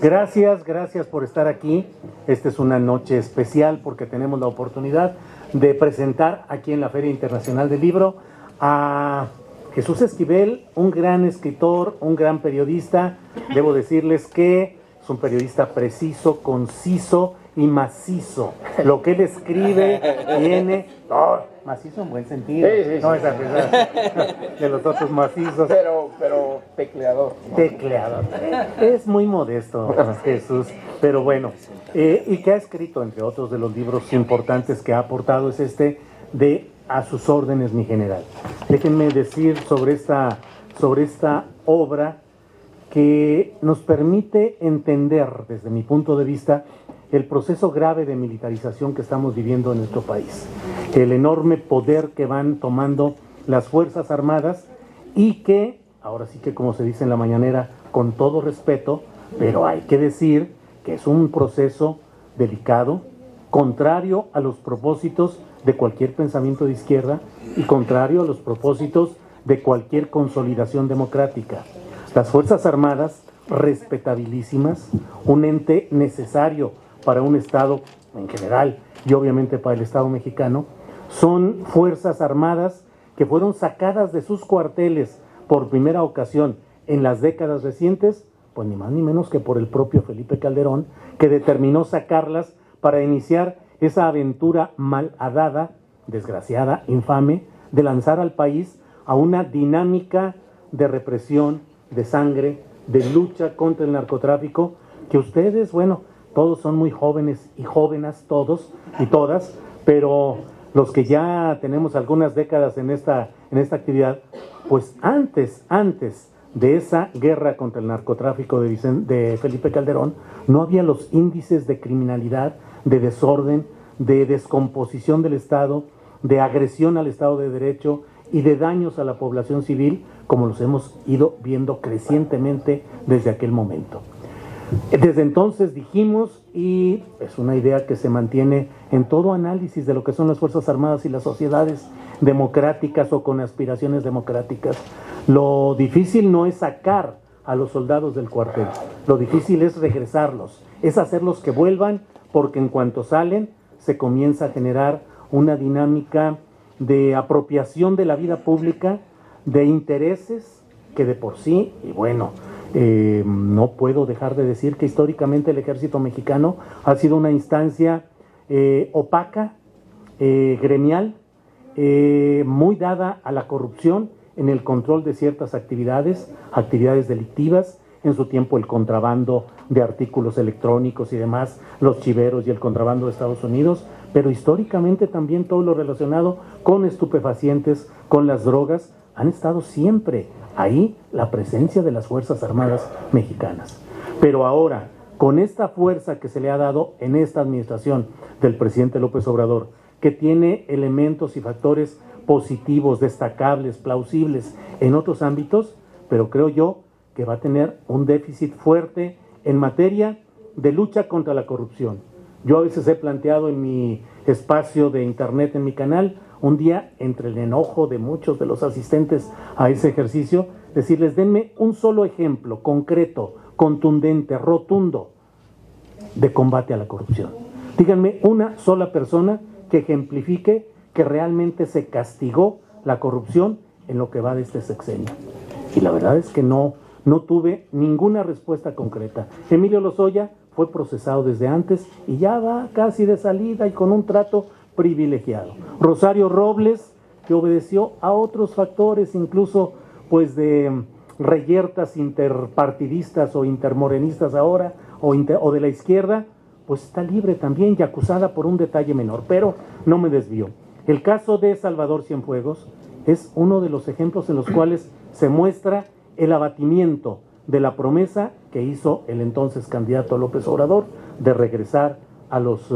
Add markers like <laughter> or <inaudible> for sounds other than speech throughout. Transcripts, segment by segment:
Gracias, gracias por estar aquí. Esta es una noche especial porque tenemos la oportunidad de presentar aquí en la Feria Internacional del Libro a Jesús Esquivel, un gran escritor, un gran periodista. Debo decirles que es un periodista preciso, conciso y macizo. Lo que él escribe tiene oh, macizo en buen sentido. Sí, sí, no sí. esa risa de los otros macizos. Pero, pero tecleador. Tecleador. Es muy modesto Jesús, pero bueno. eh, y que ha escrito, entre otros de los libros importantes que ha aportado, es este de A sus órdenes, mi general. Déjenme decir sobre esta, sobre esta obra que nos permite entender, desde mi punto de vista, el proceso grave de militarización que estamos viviendo en nuestro país, el enorme poder que van tomando las Fuerzas Armadas y que, ahora sí que como se dice en la mañanera, con todo respeto, pero hay que decir que es un proceso delicado, contrario a los propósitos de cualquier pensamiento de izquierda y contrario a los propósitos de cualquier consolidación democrática. Las Fuerzas Armadas, respetabilísimas, un ente necesario para un Estado en general y obviamente para el Estado mexicano, son Fuerzas Armadas que fueron sacadas de sus cuarteles por primera ocasión en las décadas recientes, pues ni más ni menos que por el propio Felipe Calderón, que determinó sacarlas para iniciar esa aventura malhadada, desgraciada, infame, de lanzar al país a una dinámica de represión, de sangre, de lucha contra el narcotráfico, que ustedes, bueno, todos son muy jóvenes y jóvenes, todos y todas, pero los que ya tenemos algunas décadas en esta, en esta actividad, pues antes, antes de esa guerra contra el narcotráfico de, de Felipe Calderón, no había los índices de criminalidad, de desorden, de descomposición del Estado, de agresión al Estado de Derecho y de daños a la población civil, como los hemos ido viendo crecientemente desde aquel momento. Desde entonces dijimos, y es una idea que se mantiene en todo análisis de lo que son las Fuerzas Armadas y las sociedades democráticas o con aspiraciones democráticas, lo difícil no es sacar a los soldados del cuartel, lo difícil es regresarlos, es hacerlos que vuelvan, porque en cuanto salen se comienza a generar una dinámica de apropiación de la vida pública, de intereses que de por sí, y bueno, eh, no puedo dejar de decir que históricamente el ejército mexicano ha sido una instancia eh, opaca, eh, gremial, eh, muy dada a la corrupción en el control de ciertas actividades, actividades delictivas, en su tiempo el contrabando de artículos electrónicos y demás, los chiveros y el contrabando de Estados Unidos, pero históricamente también todo lo relacionado con estupefacientes, con las drogas, han estado siempre ahí la presencia de las Fuerzas Armadas mexicanas. Pero ahora, con esta fuerza que se le ha dado en esta administración del presidente López Obrador, que tiene elementos y factores positivos, destacables, plausibles en otros ámbitos, pero creo yo que va a tener un déficit fuerte en materia de lucha contra la corrupción. Yo a veces he planteado en mi espacio de internet, en mi canal, un día entre el enojo de muchos de los asistentes a ese ejercicio, decirles, denme un solo ejemplo concreto, contundente, rotundo de combate a la corrupción. Díganme una sola persona que ejemplifique que realmente se castigó la corrupción en lo que va de este sexenio. Y la verdad es que no, no tuve ninguna respuesta concreta. Emilio Lozoya fue procesado desde antes y ya va casi de salida y con un trato privilegiado. Rosario Robles, que obedeció a otros factores, incluso pues de reyertas interpartidistas o intermorenistas ahora, o, o de la izquierda, pues está libre también y acusada por un detalle menor, pero no me desvío. El caso de Salvador Cienfuegos es uno de los ejemplos en los cuales se muestra el abatimiento de la promesa que hizo el entonces candidato López Obrador de regresar a los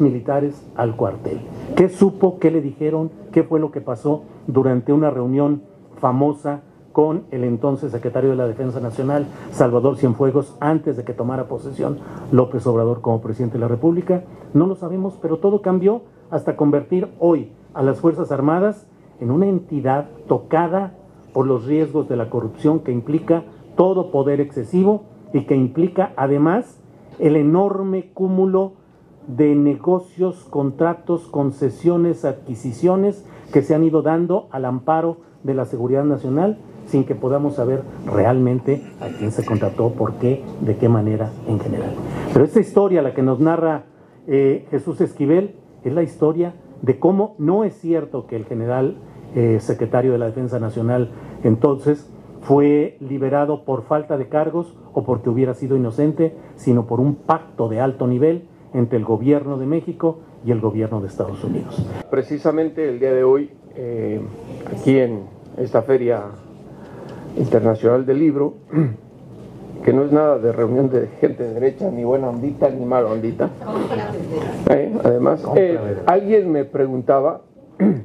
militares al cuartel. ¿Qué supo? ¿Qué le dijeron? ¿Qué fue lo que pasó durante una reunión famosa con el entonces secretario de la Defensa Nacional, Salvador Cienfuegos, antes de que tomara posesión López Obrador como presidente de la República? No lo sabemos, pero todo cambió hasta convertir hoy a las Fuerzas Armadas en una entidad tocada por los riesgos de la corrupción que implica todo poder excesivo y que implica además el enorme cúmulo de negocios, contratos, concesiones, adquisiciones que se han ido dando al amparo de la seguridad nacional sin que podamos saber realmente a quién se contrató, por qué, de qué manera en general. Pero esta historia, la que nos narra eh, Jesús Esquivel, es la historia de cómo no es cierto que el general eh, secretario de la Defensa Nacional entonces fue liberado por falta de cargos o porque hubiera sido inocente, sino por un pacto de alto nivel entre el gobierno de México y el gobierno de Estados Unidos. Precisamente el día de hoy, eh, aquí en esta Feria Internacional del Libro, <clears throat> que no es nada de reunión de gente de derecha, ni buena ondita, ni mala ondita. Eh, además, eh, alguien me preguntaba <clears throat> en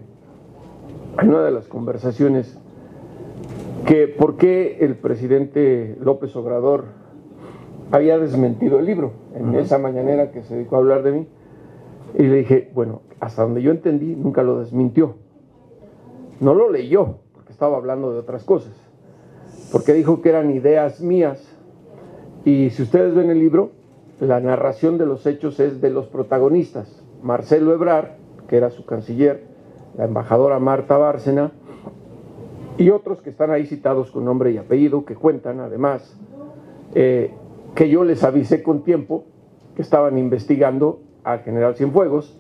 una de las conversaciones que por qué el presidente López Obrador había desmentido el libro en esa mañanera que se dedicó a hablar de mí. Y le dije, bueno, hasta donde yo entendí, nunca lo desmintió. No lo leyó, porque estaba hablando de otras cosas. Porque dijo que eran ideas mías y si ustedes ven el libro, la narración de los hechos es de los protagonistas. Marcelo Ebrard, que era su canciller, la embajadora Marta Bárcena, y otros que están ahí citados con nombre y apellido, que cuentan además eh, que yo les avisé con tiempo que estaban investigando al general Cienfuegos,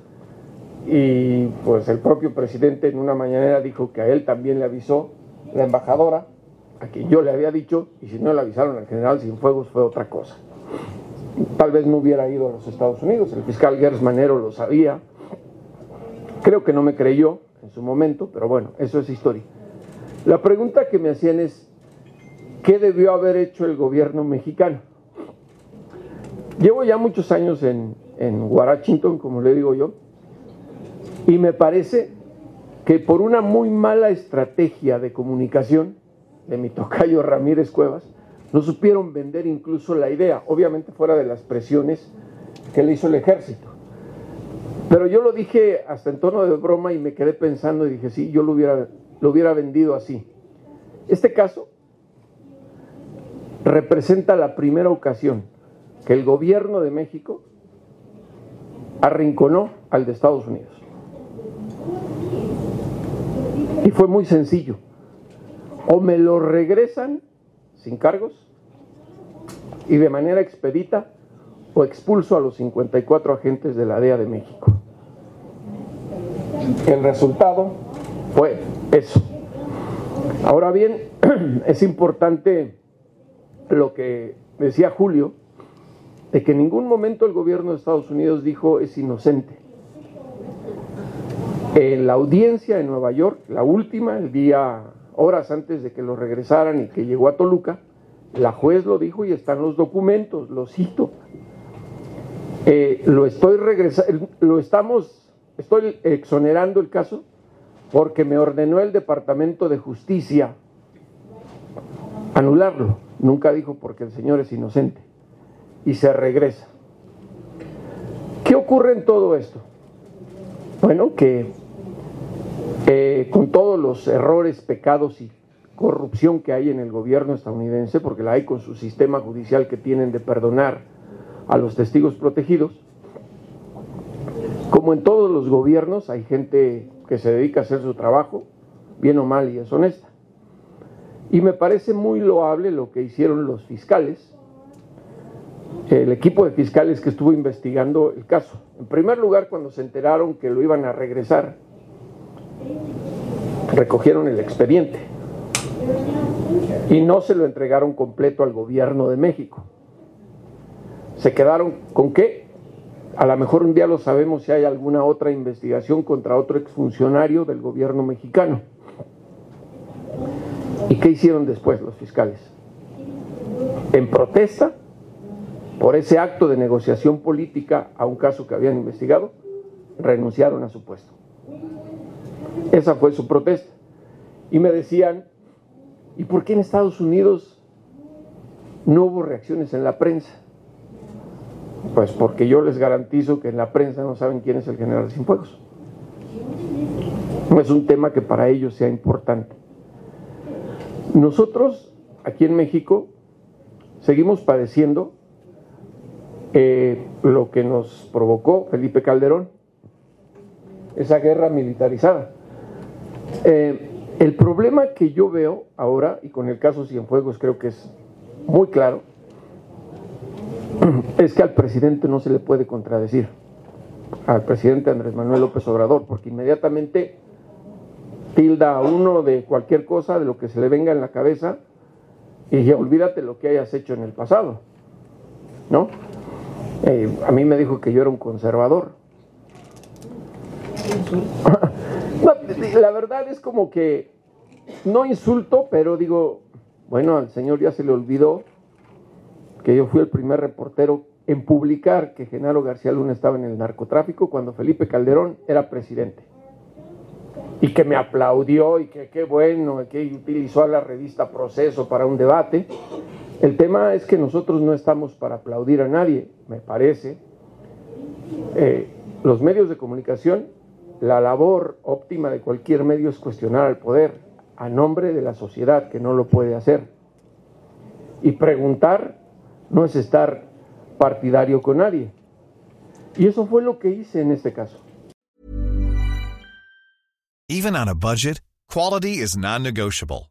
y pues el propio presidente en una mañanera dijo que a él también le avisó la embajadora, a quien yo le había dicho, y si no le avisaron al general Cienfuegos fue otra cosa. Tal vez no hubiera ido a los Estados Unidos, el fiscal Gers Manero lo sabía, creo que no me creyó en su momento, pero bueno, eso es historia. La pregunta que me hacían es, ¿qué debió haber hecho el gobierno mexicano? Llevo ya muchos años en, en Washington, como le digo yo, y me parece que por una muy mala estrategia de comunicación, de mi tocayo Ramírez Cuevas, no supieron vender incluso la idea, obviamente fuera de las presiones que le hizo el ejército. Pero yo lo dije hasta en tono de broma y me quedé pensando y dije, sí, yo lo hubiera, lo hubiera vendido así. Este caso representa la primera ocasión que el gobierno de México arrinconó al de Estados Unidos. Y fue muy sencillo o me lo regresan sin cargos y de manera expedita o expulso a los 54 agentes de la DEA de México. El resultado fue eso. Ahora bien, <clears throat> es importante lo que decía Julio, de que en ningún momento el gobierno de Estados Unidos dijo es inocente. En la audiencia en Nueva York, la última, el día, horas antes de que lo regresaran y que llegó a Toluca, la juez lo dijo y están los documentos, lo cito. Eh, lo estoy regresando, lo estamos, estoy exonerando el caso porque me ordenó el Departamento de Justicia anularlo. Nunca dijo porque el Señor es inocente. Y se regresa. ¿Qué ocurre en todo esto? Bueno, que eh, con todos los errores, pecados y corrupción que hay en el gobierno estadounidense, porque la hay con su sistema judicial que tienen de perdonar a los testigos protegidos, como en todos los gobiernos hay gente que se dedica a hacer su trabajo, bien o mal y es honesta. Y me parece muy loable lo que hicieron los fiscales, el equipo de fiscales que estuvo investigando el caso. En primer lugar, cuando se enteraron que lo iban a regresar, recogieron el expediente y no se lo entregaron completo al gobierno de México. Se quedaron con qué? A lo mejor un día lo sabemos si hay alguna otra investigación contra otro exfuncionario del gobierno mexicano. ¿Y qué hicieron después los fiscales? En protesta por ese acto de negociación política a un caso que habían investigado, renunciaron a su puesto. Esa fue su protesta. Y me decían, ¿y por qué en Estados Unidos no hubo reacciones en la prensa? Pues porque yo les garantizo que en la prensa no saben quién es el general Cienfuegos. No es un tema que para ellos sea importante. Nosotros, aquí en México, seguimos padeciendo eh, lo que nos provocó Felipe Calderón, esa guerra militarizada. Eh, el problema que yo veo ahora, y con el caso Cienfuegos creo que es muy claro, <clears throat> es que al presidente no se le puede contradecir, al presidente Andrés Manuel López Obrador, porque inmediatamente tilda a uno de cualquier cosa, de lo que se le venga en la cabeza, y ya olvídate lo que hayas hecho en el pasado, ¿no? Eh, a mí me dijo que yo era un conservador. <laughs> la verdad es como que no insulto, pero digo, bueno, al señor ya se le olvidó que yo fui el primer reportero en publicar que Genaro García Luna estaba en el narcotráfico cuando Felipe Calderón era presidente. Y que me aplaudió y que qué bueno, que utilizó a la revista Proceso para un debate. El tema es que nosotros no estamos para aplaudir a nadie, me parece. Eh, los medios de comunicación, la labor óptima de cualquier medio es cuestionar al poder a nombre de la sociedad que no lo puede hacer. Y preguntar no es estar partidario con nadie. Y eso fue lo que hice en este caso. Even on a budget, quality is non-negotiable.